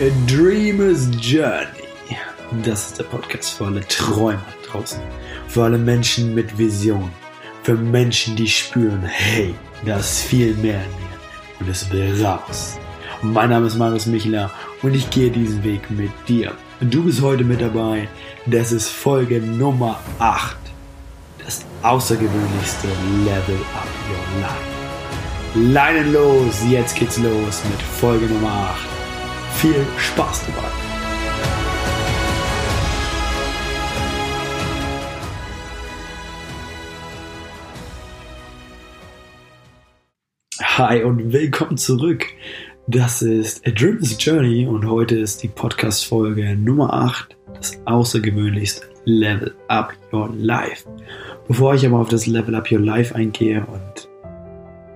A Dreamer's Journey. Das ist der Podcast für alle Träumer draußen. Für alle Menschen mit Vision. Für Menschen, die spüren, hey, da ist viel mehr in mir. Und es will raus. Mein Name ist Marius Michler und ich gehe diesen Weg mit dir. Und du bist heute mit dabei. Das ist Folge Nummer 8. Das außergewöhnlichste Level Up Your Life. Leinen los, jetzt geht's los mit Folge Nummer 8. Viel Spaß dabei. Hi und willkommen zurück. Das ist A Dreamer's Journey und heute ist die Podcast-Folge Nummer 8, das außergewöhnlichste Level Up Your Life. Bevor ich aber auf das Level Up Your Life eingehe und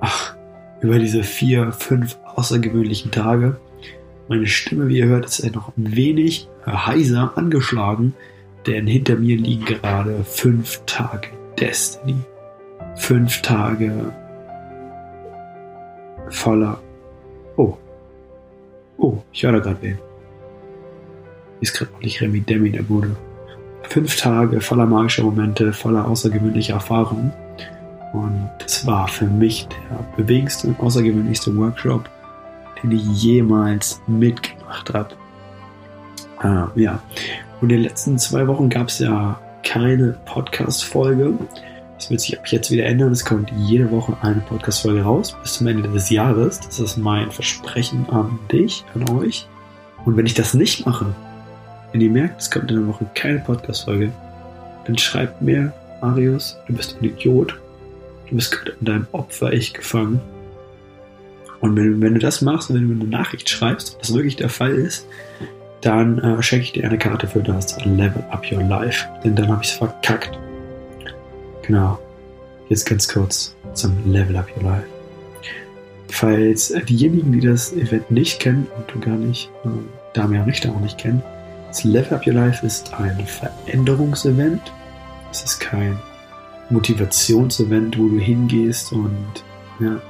ach, über diese vier, fünf außergewöhnlichen Tage, meine Stimme, wie ihr hört, ist noch ein wenig heiser angeschlagen, denn hinter mir liegen gerade fünf Tage Destiny. Fünf Tage voller. Oh. Oh, ich höre da gerade wen. Ist gerade nicht Remy Demi der Bude. Fünf Tage voller magischer Momente, voller außergewöhnlicher Erfahrungen. Und es war für mich der bewegendste und außergewöhnlichste Workshop, den ich jemals mitgemacht habe. Ah, ja. Und in den letzten zwei Wochen gab es ja keine Podcast-Folge. Das wird sich ab jetzt wieder ändern. Es kommt jede Woche eine Podcast-Folge raus bis zum Ende des Jahres. Das ist mein Versprechen an dich, an euch. Und wenn ich das nicht mache, wenn ihr merkt, es kommt in der Woche keine Podcast-Folge, dann schreibt mir, Marius, du bist ein Idiot. Du bist gerade in deinem Opfer-Ich gefangen. Und wenn, wenn, du das machst und wenn du eine Nachricht schreibst, ob das wirklich der Fall ist, dann äh, schenke ich dir eine Karte für das Level Up Your Life. Denn dann habe ich es verkackt. Genau. Jetzt ganz kurz zum Level Up Your Life. Falls äh, diejenigen, die das Event nicht kennen und du gar nicht, äh, Damian Richter auch nicht kennen, das Level Up Your Life ist ein Veränderungsevent. Es ist kein Motivationsevent, wo du hingehst und ja,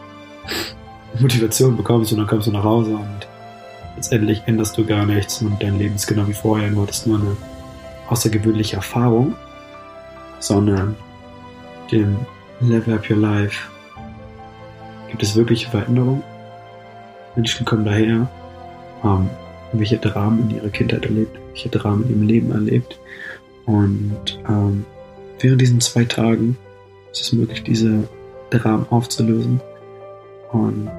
Motivation bekommst und dann kommst du nach Hause und letztendlich änderst du gar nichts und dein Leben ist genau wie vorher, du hattest nur eine außergewöhnliche Erfahrung, sondern dem Level Up Your Life gibt es wirkliche Veränderungen. Menschen kommen daher, haben welche Dramen in ihrer Kindheit erlebt, welche Dramen in ihrem Leben erlebt und ähm, während diesen zwei Tagen ist es möglich, diese Dramen aufzulösen und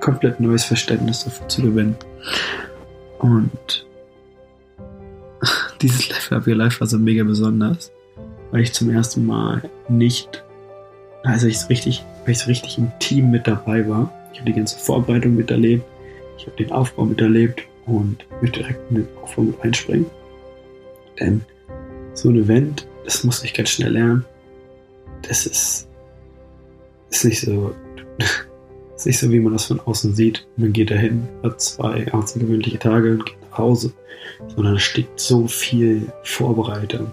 komplett neues Verständnis dafür zu gewinnen. Und dieses Level Up Your Life war so mega besonders, weil ich zum ersten Mal nicht, also ich richtig, weil ich so richtig im Team mit dabei war. Ich habe die ganze Vorbereitung miterlebt, ich habe den Aufbau miterlebt und möchte direkt in den Aufbau mit einspringen. Denn so ein Event, das musste ich ganz schnell lernen. Das ist ist nicht so, ist nicht so, wie man das von außen sieht. Man geht dahin, hat zwei außergewöhnliche Tage und geht nach Hause. Sondern da steckt so viel Vorbereitung.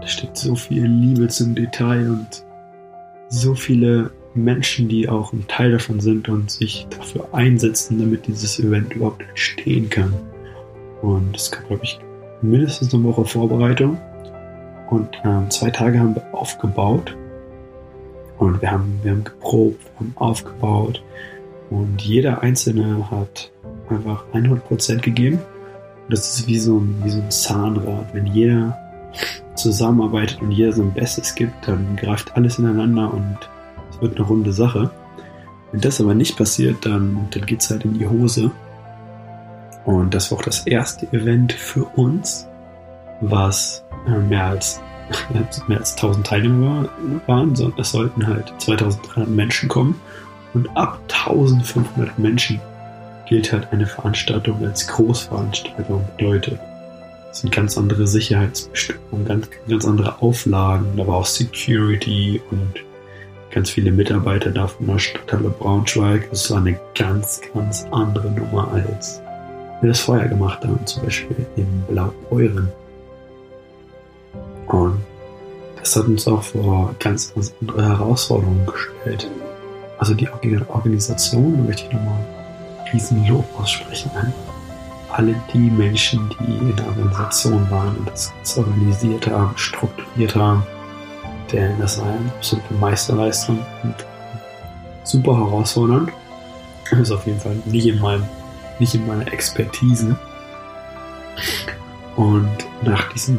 Da steckt so viel Liebe zum Detail und so viele Menschen, die auch ein Teil davon sind und sich dafür einsetzen, damit dieses Event überhaupt entstehen kann. Und es gab, glaube ich, mindestens eine Woche Vorbereitung. Und ähm, zwei Tage haben wir aufgebaut und wir haben, wir haben geprobt, wir haben aufgebaut. Und jeder Einzelne hat einfach 100% gegeben. Und das ist wie so, ein, wie so ein Zahnrad. Wenn jeder zusammenarbeitet und jeder sein Bestes gibt, dann greift alles ineinander und es wird eine runde Sache. Wenn das aber nicht passiert, dann, dann geht es halt in die Hose. Und das war auch das erste Event für uns, was äh, mehr als mehr als 1000 Teilnehmer waren, sondern es sollten halt 2300 Menschen kommen. Und ab 1500 Menschen gilt halt eine Veranstaltung als Großveranstaltung. Bedeutet, es sind ganz andere Sicherheitsbestimmungen, ganz, ganz andere Auflagen, aber auch Security und ganz viele Mitarbeiter da von der Stadthalle Braunschweig. Das war eine ganz, ganz andere Nummer als wir das vorher gemacht haben, zum Beispiel in Blaubeuren. Und das hat uns auch vor ganz, ganz andere Herausforderungen gestellt. Also die Organisation, da möchte ich nochmal riesen Lob aussprechen an alle die Menschen, die in der Organisation waren und das organisiert haben, strukturiert haben. Denn das war eine absolute Meisterleistung und super herausfordernd. Das ist auf jeden Fall nicht in, meinem, nicht in meiner Expertise. Und nach diesen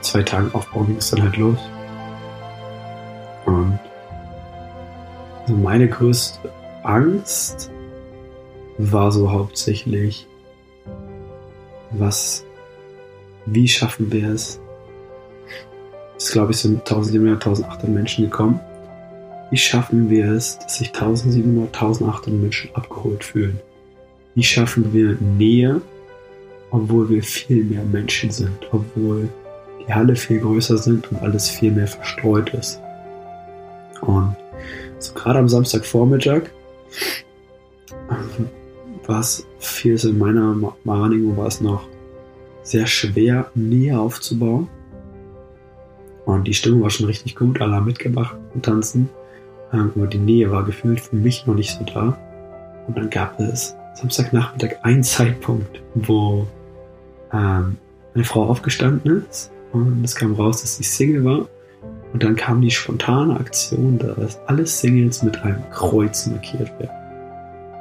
zwei Tagen Aufbau ging es dann halt los. Und also meine größte Angst war so hauptsächlich, was, wie schaffen wir es? Es glaube ich sind 1700, 1800 Menschen gekommen. Wie schaffen wir es, dass sich 1700, 1800 Menschen abgeholt fühlen? Wie schaffen wir Nähe, obwohl wir viel mehr Menschen sind, obwohl die Halle viel größer sind und alles viel mehr verstreut ist? Und so gerade am Samstagvormittag war es viel in meiner Wahrnehmung war es noch sehr schwer, Nähe aufzubauen. Und die Stimmung war schon richtig gut, alle haben mitgemacht und tanzen. Ähm, aber die Nähe war gefühlt für mich noch nicht so da. Und dann gab es Samstagnachmittag einen Zeitpunkt, wo ähm, eine Frau aufgestanden ist und es kam raus, dass sie Single war. Und dann kam die spontane Aktion, dass alle Singles mit einem Kreuz markiert werden.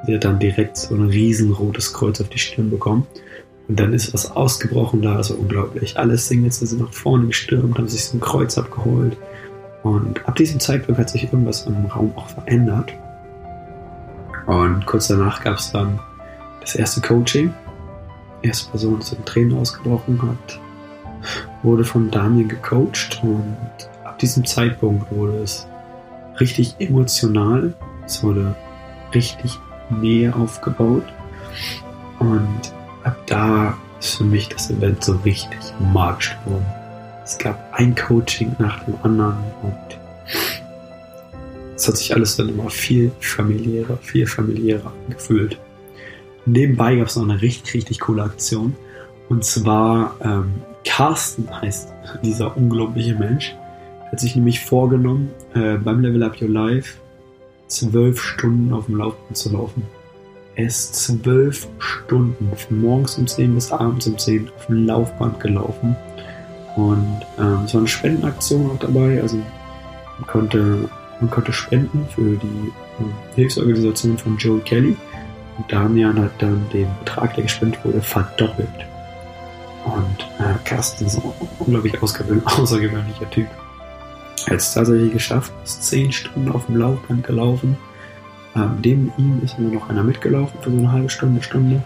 Sie hat dann direkt so ein riesenrotes Kreuz auf die Stirn bekommen. Und dann ist was ausgebrochen da, also unglaublich. Alle Singles sind nach vorne gestürmt, haben sich so ein Kreuz abgeholt. Und ab diesem Zeitpunkt hat sich irgendwas im Raum auch verändert. Und kurz danach gab es dann das erste Coaching. Die erste Person ist in Tränen ausgebrochen hat, wurde von Daniel gecoacht und ab diesem Zeitpunkt wurde es richtig emotional. Es wurde richtig Nähe aufgebaut. Und ab da ist für mich das Event so richtig magisch geworden. Es gab ein Coaching nach dem anderen und es hat sich alles dann immer viel familiärer, viel familiärer gefühlt. Nebenbei gab es noch eine richtig, richtig coole Aktion. Und zwar ähm, Carsten heißt dieser unglaubliche Mensch. Hat sich nämlich vorgenommen, äh, beim Level Up Your Life zwölf Stunden auf dem Laufband zu laufen. Er ist zwölf Stunden von morgens um 10 bis abends um 10 auf dem Laufband gelaufen. Und ähm, es war eine Spendenaktion auch dabei. Also man konnte, man konnte spenden für die äh, Hilfsorganisation von Joe Kelly. Und Damian hat dann den Betrag, der gespendet wurde, verdoppelt. Und äh, Carsten ist ein unglaublich außergewöhnlicher Typ. Er hat es tatsächlich geschafft, ist zehn Stunden auf dem Laufband gelaufen. Ähm, neben ihm ist immer noch einer mitgelaufen für so eine halbe Stunde, Stunde.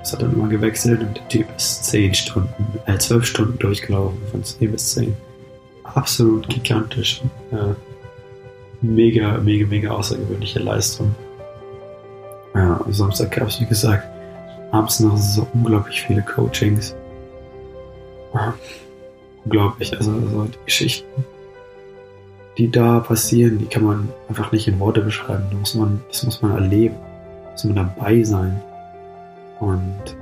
Das hat dann immer gewechselt und der Typ ist zehn Stunden, äh, zwölf Stunden durchgelaufen, von zehn bis zehn. Absolut gigantisch. Äh, mega, mega, mega außergewöhnliche Leistung. Ja, am Samstag gab es, wie gesagt, abends noch so unglaublich viele Coachings. Unglaublich, also, also die Geschichten die da passieren, die kann man einfach nicht in Worte beschreiben. Da muss man, das muss man erleben. Muss man dabei sein. Und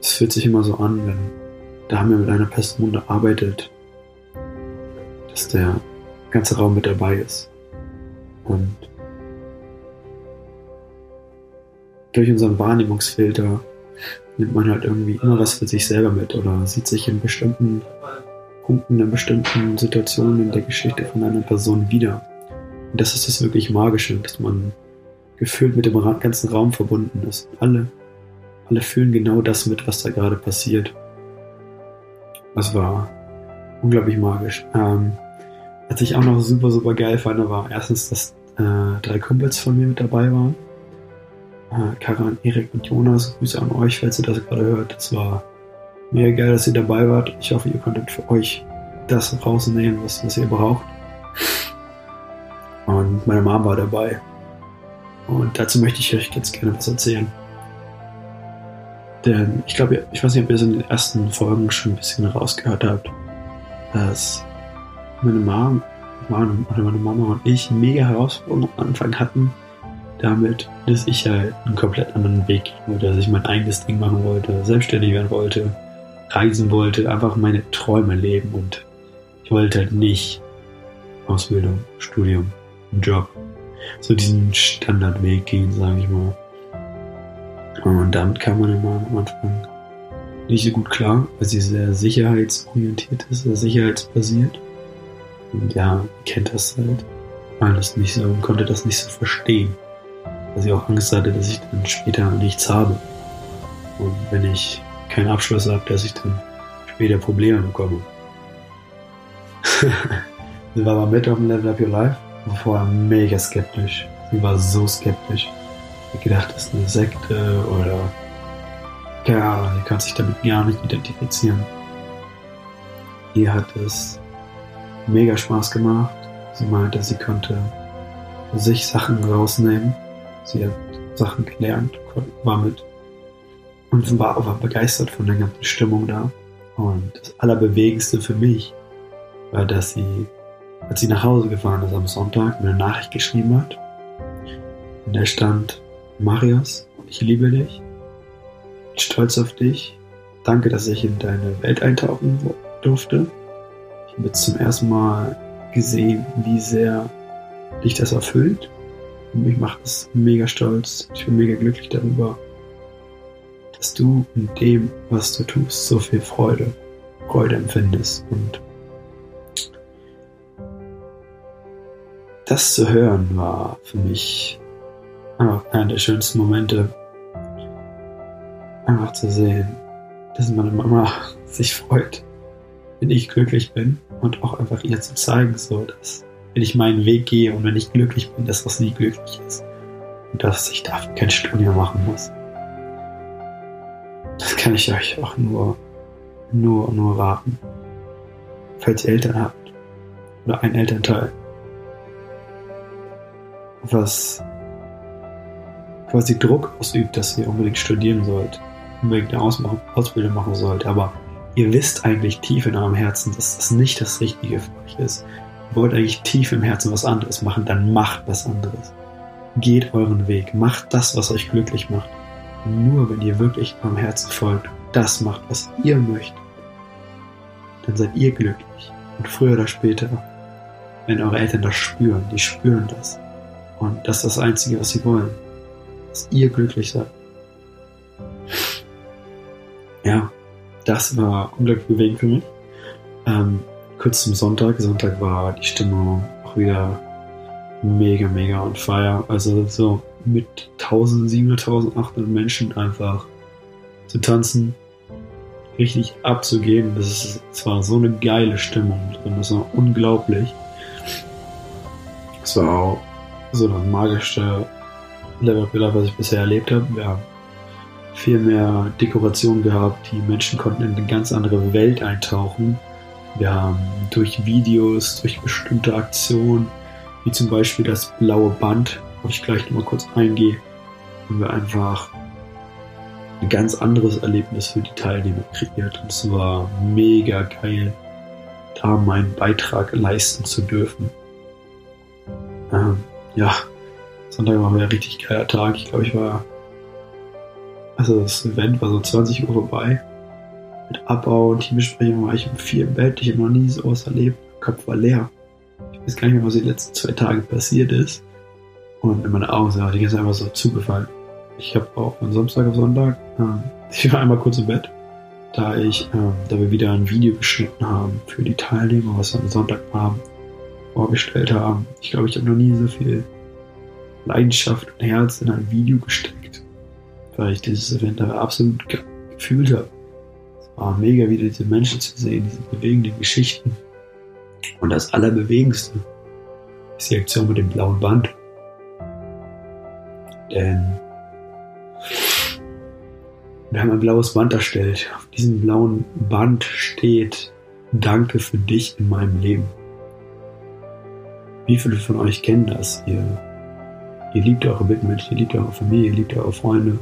es fühlt sich immer so an, wenn da haben wir mit einer Person gearbeitet, dass der ganze Raum mit dabei ist. Und durch unseren Wahrnehmungsfilter nimmt man halt irgendwie immer was für sich selber mit oder sieht sich in bestimmten Punkten in bestimmten Situationen in der Geschichte von einer Person wieder. Und das ist das wirklich Magische, dass man gefühlt mit dem ganzen Raum verbunden ist. Alle, alle fühlen genau das mit, was da gerade passiert. Das war unglaublich magisch. Ähm, was ich auch noch super, super geil fand, war erstens, dass äh, drei Kumpels von mir mit dabei waren. Äh, Karan, Erik und Jonas. Grüße an euch, falls ihr das gerade hört. Das war Mega geil, dass ihr dabei wart. Ich hoffe, ihr konntet für euch das rausnehmen, was, was ihr braucht. Und meine Mom war dabei. Und dazu möchte ich euch ganz gerne was erzählen. Denn ich glaube, ich weiß nicht, ob ihr es in den ersten Folgen schon ein bisschen rausgehört habt, dass meine Mom, meine Mama und ich mega Herausforderungen am Anfang hatten, damit, dass ich halt einen komplett anderen Weg gehen wollte, dass ich mein eigenes Ding machen wollte, selbstständig werden wollte, reisen wollte, einfach meine Träume leben und ich wollte halt nicht Ausbildung, Studium, Job. so diesen Standardweg gehen, sage ich mal. Und damit kann man immer am Anfang nicht so gut klar, weil sie sehr sicherheitsorientiert ist, sehr sicherheitsbasiert. Und ja, kennt das halt alles nicht so und konnte das nicht so verstehen. Weil sie auch Angst hatte, dass ich dann später nichts habe. Und wenn ich keinen Abschluss habe, dass ich dann später Probleme bekomme. sie war mal mit auf dem Level Up Your Life war vorher mega skeptisch. Sie war so skeptisch. Ich gedacht, das ist eine Sekte oder keine Ahnung, sie kann sich damit gar nicht identifizieren. Ihr hat es mega Spaß gemacht. Sie meinte, sie konnte sich Sachen rausnehmen. Sie hat Sachen gelernt, war mit und war, war begeistert von der ganzen Stimmung da. Und das Allerbewegendste für mich war, dass sie, als sie nach Hause gefahren ist am Sonntag, mir eine Nachricht geschrieben hat. In der stand, Marius, ich liebe dich, bin stolz auf dich, danke, dass ich in deine Welt eintauchen durfte. Ich habe jetzt zum ersten Mal gesehen, wie sehr dich das erfüllt. Mich macht es mega stolz. Ich bin mega glücklich darüber, dass du in dem, was du tust, so viel Freude, Freude empfindest. Und das zu hören war für mich einfach einer der schönsten Momente. Einfach zu sehen, dass meine Mama sich freut, wenn ich glücklich bin und auch einfach ihr zu zeigen, so dass wenn ich meinen Weg gehe und wenn ich glücklich bin, dass was nie glücklich ist und dass ich dafür kein Studium machen muss. Das kann ich euch auch nur, nur, nur raten. Falls ihr Eltern habt oder ein Elternteil, was quasi Druck ausübt, dass ihr unbedingt studieren sollt, unbedingt eine Ausbildung machen sollt, aber ihr wisst eigentlich tief in eurem Herzen, dass das nicht das Richtige für euch ist. Wollt eigentlich tief im Herzen was anderes machen, dann macht was anderes. Geht euren Weg, macht das, was euch glücklich macht. Nur wenn ihr wirklich eurem Herzen folgt, das macht, was ihr möchtet, dann seid ihr glücklich. Und früher oder später, wenn eure Eltern das spüren, die spüren das. Und das ist das Einzige, was sie wollen. Dass ihr glücklich seid. Ja, das war unglaublich bewegend für mich. Ähm, kurz zum Sonntag. Sonntag war die Stimmung auch wieder mega, mega on fire. Also so mit 1700, 1800 Menschen einfach zu tanzen, richtig abzugehen. Das ist zwar so eine geile Stimmung drin, das war unglaublich. Es war auch so das magischste Level Up was ich bisher erlebt habe. Wir haben viel mehr Dekoration gehabt. Die Menschen konnten in eine ganz andere Welt eintauchen. Wir haben durch Videos, durch bestimmte Aktionen, wie zum Beispiel das blaue Band, wo ich gleich nochmal kurz eingehe, haben wir einfach ein ganz anderes Erlebnis für die Teilnehmer kreiert. Und es war mega geil, da meinen Beitrag leisten zu dürfen. Ähm, ja, Sonntag war ein richtig geiler Tag. Ich glaube, ich war also das Event war so 20 Uhr vorbei. Mit Abbau und Teambesprechung war ich um vier im Bett. Ich habe noch nie sowas erlebt. Mein Kopf war leer. Ich weiß gar nicht mehr, was die letzten zwei Tage passiert ist. Und in meine Augen sind die ganze einfach so zugefallen. Ich habe auch von Samstag auf Sonntag, äh, ich war einmal kurz im Bett, da ich, äh, da wir wieder ein Video geschnitten haben für die Teilnehmer, was wir am Sonntagabend vorgestellt haben. Ich glaube, ich habe noch nie so viel Leidenschaft und Herz in ein Video gesteckt weil ich dieses Event absolut gefühlt habe. War mega, wieder diese Menschen zu sehen, diese bewegenden Geschichten. Und das Allerbewegendste ist die Aktion mit dem blauen Band. Denn wir haben ein blaues Band erstellt. Auf diesem blauen Band steht Danke für dich in meinem Leben. Wie viele von euch kennen das? Ihr, ihr liebt eure Mitmenschen, ihr liebt eure Familie, ihr liebt eure Freunde.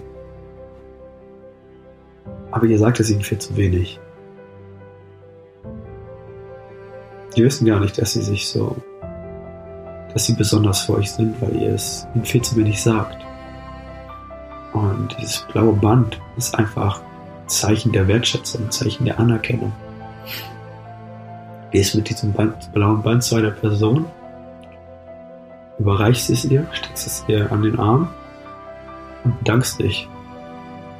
Aber ihr sagt es ihnen viel zu wenig. Die wissen gar nicht, dass sie sich so, dass sie besonders für euch sind, weil ihr es ihnen viel zu wenig sagt. Und dieses blaue Band ist einfach ein Zeichen der Wertschätzung, Zeichen der Anerkennung. Gehst mit diesem Band, blauen Band zu einer Person, überreichst es ihr, steckst es ihr an den Arm und bedankst dich.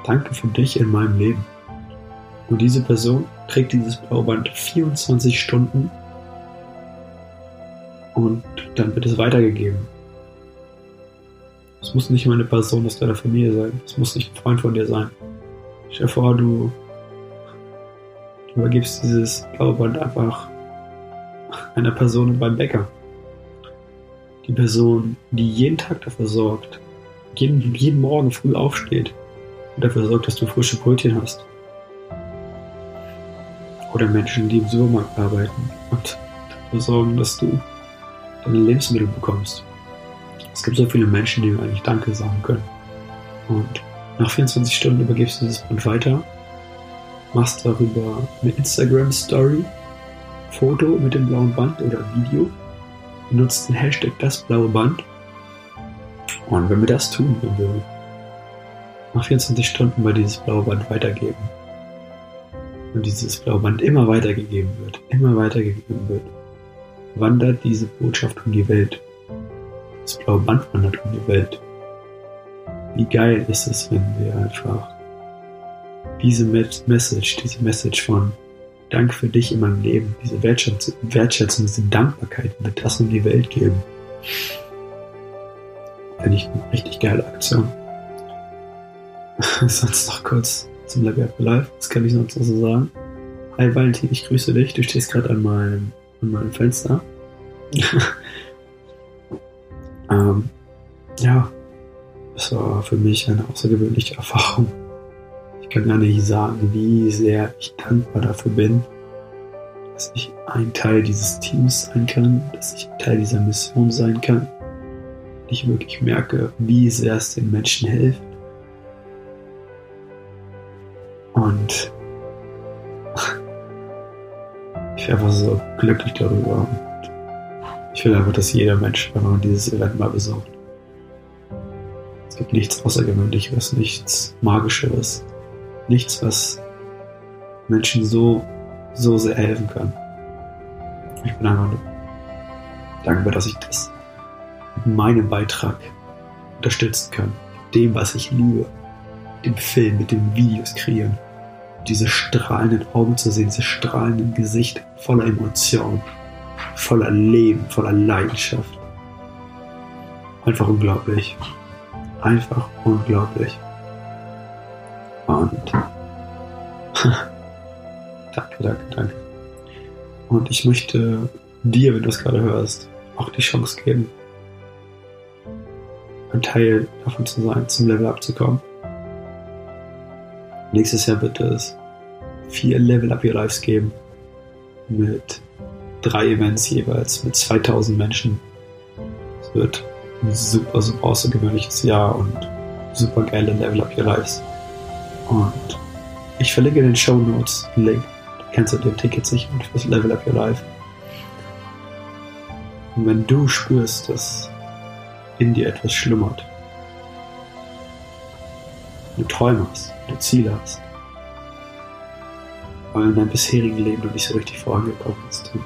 Danke für dich in meinem Leben. Und diese Person trägt dieses Blauband 24 Stunden und dann wird es weitergegeben. Es muss nicht mal eine Person aus deiner Familie sein. Es muss nicht ein Freund von dir sein. Stell dir vor, du, du übergibst dieses Blauband einfach einer Person beim Bäcker. Die Person, die jeden Tag dafür sorgt, jeden, jeden Morgen früh aufsteht und dafür sorgt, dass du frische Brötchen hast. Oder Menschen, die im Supermarkt arbeiten und dafür sorgen, dass du deine Lebensmittel bekommst. Es gibt so viele Menschen, die mir eigentlich Danke sagen können. Und nach 24 Stunden übergibst du dieses Band weiter, machst darüber eine Instagram Story, Foto mit dem blauen Band oder Video, benutzt den Hashtag das blaue Band. Und wenn wir das tun, wenn wir nach 24 Stunden mal dieses blaue Band weitergeben und dieses blaue Band immer weitergegeben wird, immer weitergegeben wird, wandert diese Botschaft um die Welt. Das blaue Band wandert um die Welt. Wie geil ist es, wenn wir einfach diese Message, diese Message von Dank für dich in meinem Leben, diese Wertschätzung, Wertschätzung diese Dankbarkeit, wird das um die Welt geben. Finde ich eine richtig geile Aktion. sonst noch kurz zum Level Up Live. Was kann ich sonst noch so sagen? Hi Valentin, ich grüße dich. Du stehst gerade an meinem, an meinem Fenster. ähm, ja, es war für mich eine außergewöhnliche Erfahrung. Ich kann gar nicht sagen, wie sehr ich dankbar dafür bin, dass ich ein Teil dieses Teams sein kann, dass ich Teil dieser Mission sein kann. Ich wirklich merke, wie sehr es den Menschen hilft. Und ich bin einfach so glücklich darüber. Ich will einfach, dass jeder Mensch, wenn man dieses Event mal besucht, es gibt nichts Außergewöhnliches, nichts Magischeres, nichts, was Menschen so, so sehr helfen kann. Ich bin einfach dankbar, dass ich das mit meinem Beitrag unterstützen kann. Dem, was ich liebe. Dem Film, mit den Videos kreieren. Diese strahlenden Augen zu sehen, diese strahlenden Gesichter voller Emotionen voller Leben, voller Leidenschaft. Einfach unglaublich. Einfach unglaublich. Und danke, danke, danke. Und ich möchte dir, wenn du es gerade hörst, auch die Chance geben, ein Teil davon zu sein, zum Level abzukommen. Nächstes Jahr wird es vier Level Up Your Lives geben mit drei Events jeweils mit 2000 Menschen. Es wird ein super, super außergewöhnliches Jahr und super geile Level Up Your Lives. Und ich verlinke in den Show Notes einen Link. Du kannst dir Ticket sichern fürs Level Up Your Life. Und wenn du spürst, dass in dir etwas schlummert, du Träume hast, du Ziele hast, weil in deinem bisherigen Leben noch nicht so richtig vorangekommen bist und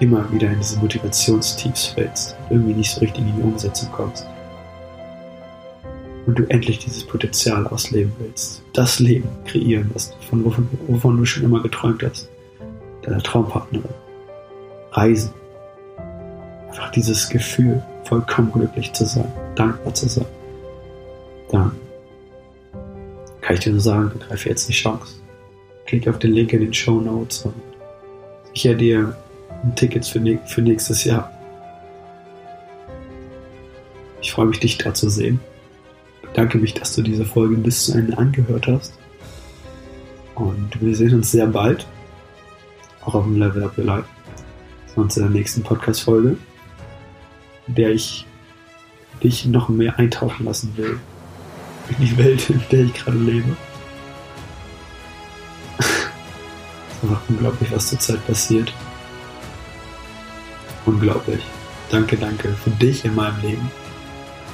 immer wieder in diese Motivationstiefs fällst und irgendwie nicht so richtig in die Umsetzung kommst. Und du endlich dieses Potenzial ausleben willst. Das Leben kreieren, was du von wovon, wovon du schon immer geträumt hast. Deiner Traumpartnerin. Reisen. Einfach dieses Gefühl, vollkommen glücklich zu sein, dankbar zu sein. Dann kann ich dir nur sagen, begreife jetzt die Chance. Klick auf den Link in den Show Notes und sicher dir Tickets für, für nächstes Jahr. Ich freue mich, dich da zu sehen. Danke mich, dass du diese Folge bis zu Ende angehört hast. Und wir sehen uns sehr bald. Auch auf dem Level Up Your Life. Sonst in der nächsten Podcast-Folge, in der ich dich noch mehr eintauchen lassen will. In die Welt, in der ich gerade lebe. es ist einfach unglaublich, was zurzeit passiert. Unglaublich. Danke, danke für dich in meinem Leben.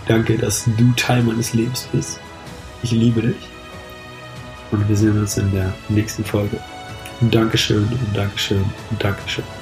Danke, dass du Teil meines Lebens bist. Ich liebe dich. Und wir sehen uns in der nächsten Folge. Und Dankeschön und Dankeschön und Dankeschön.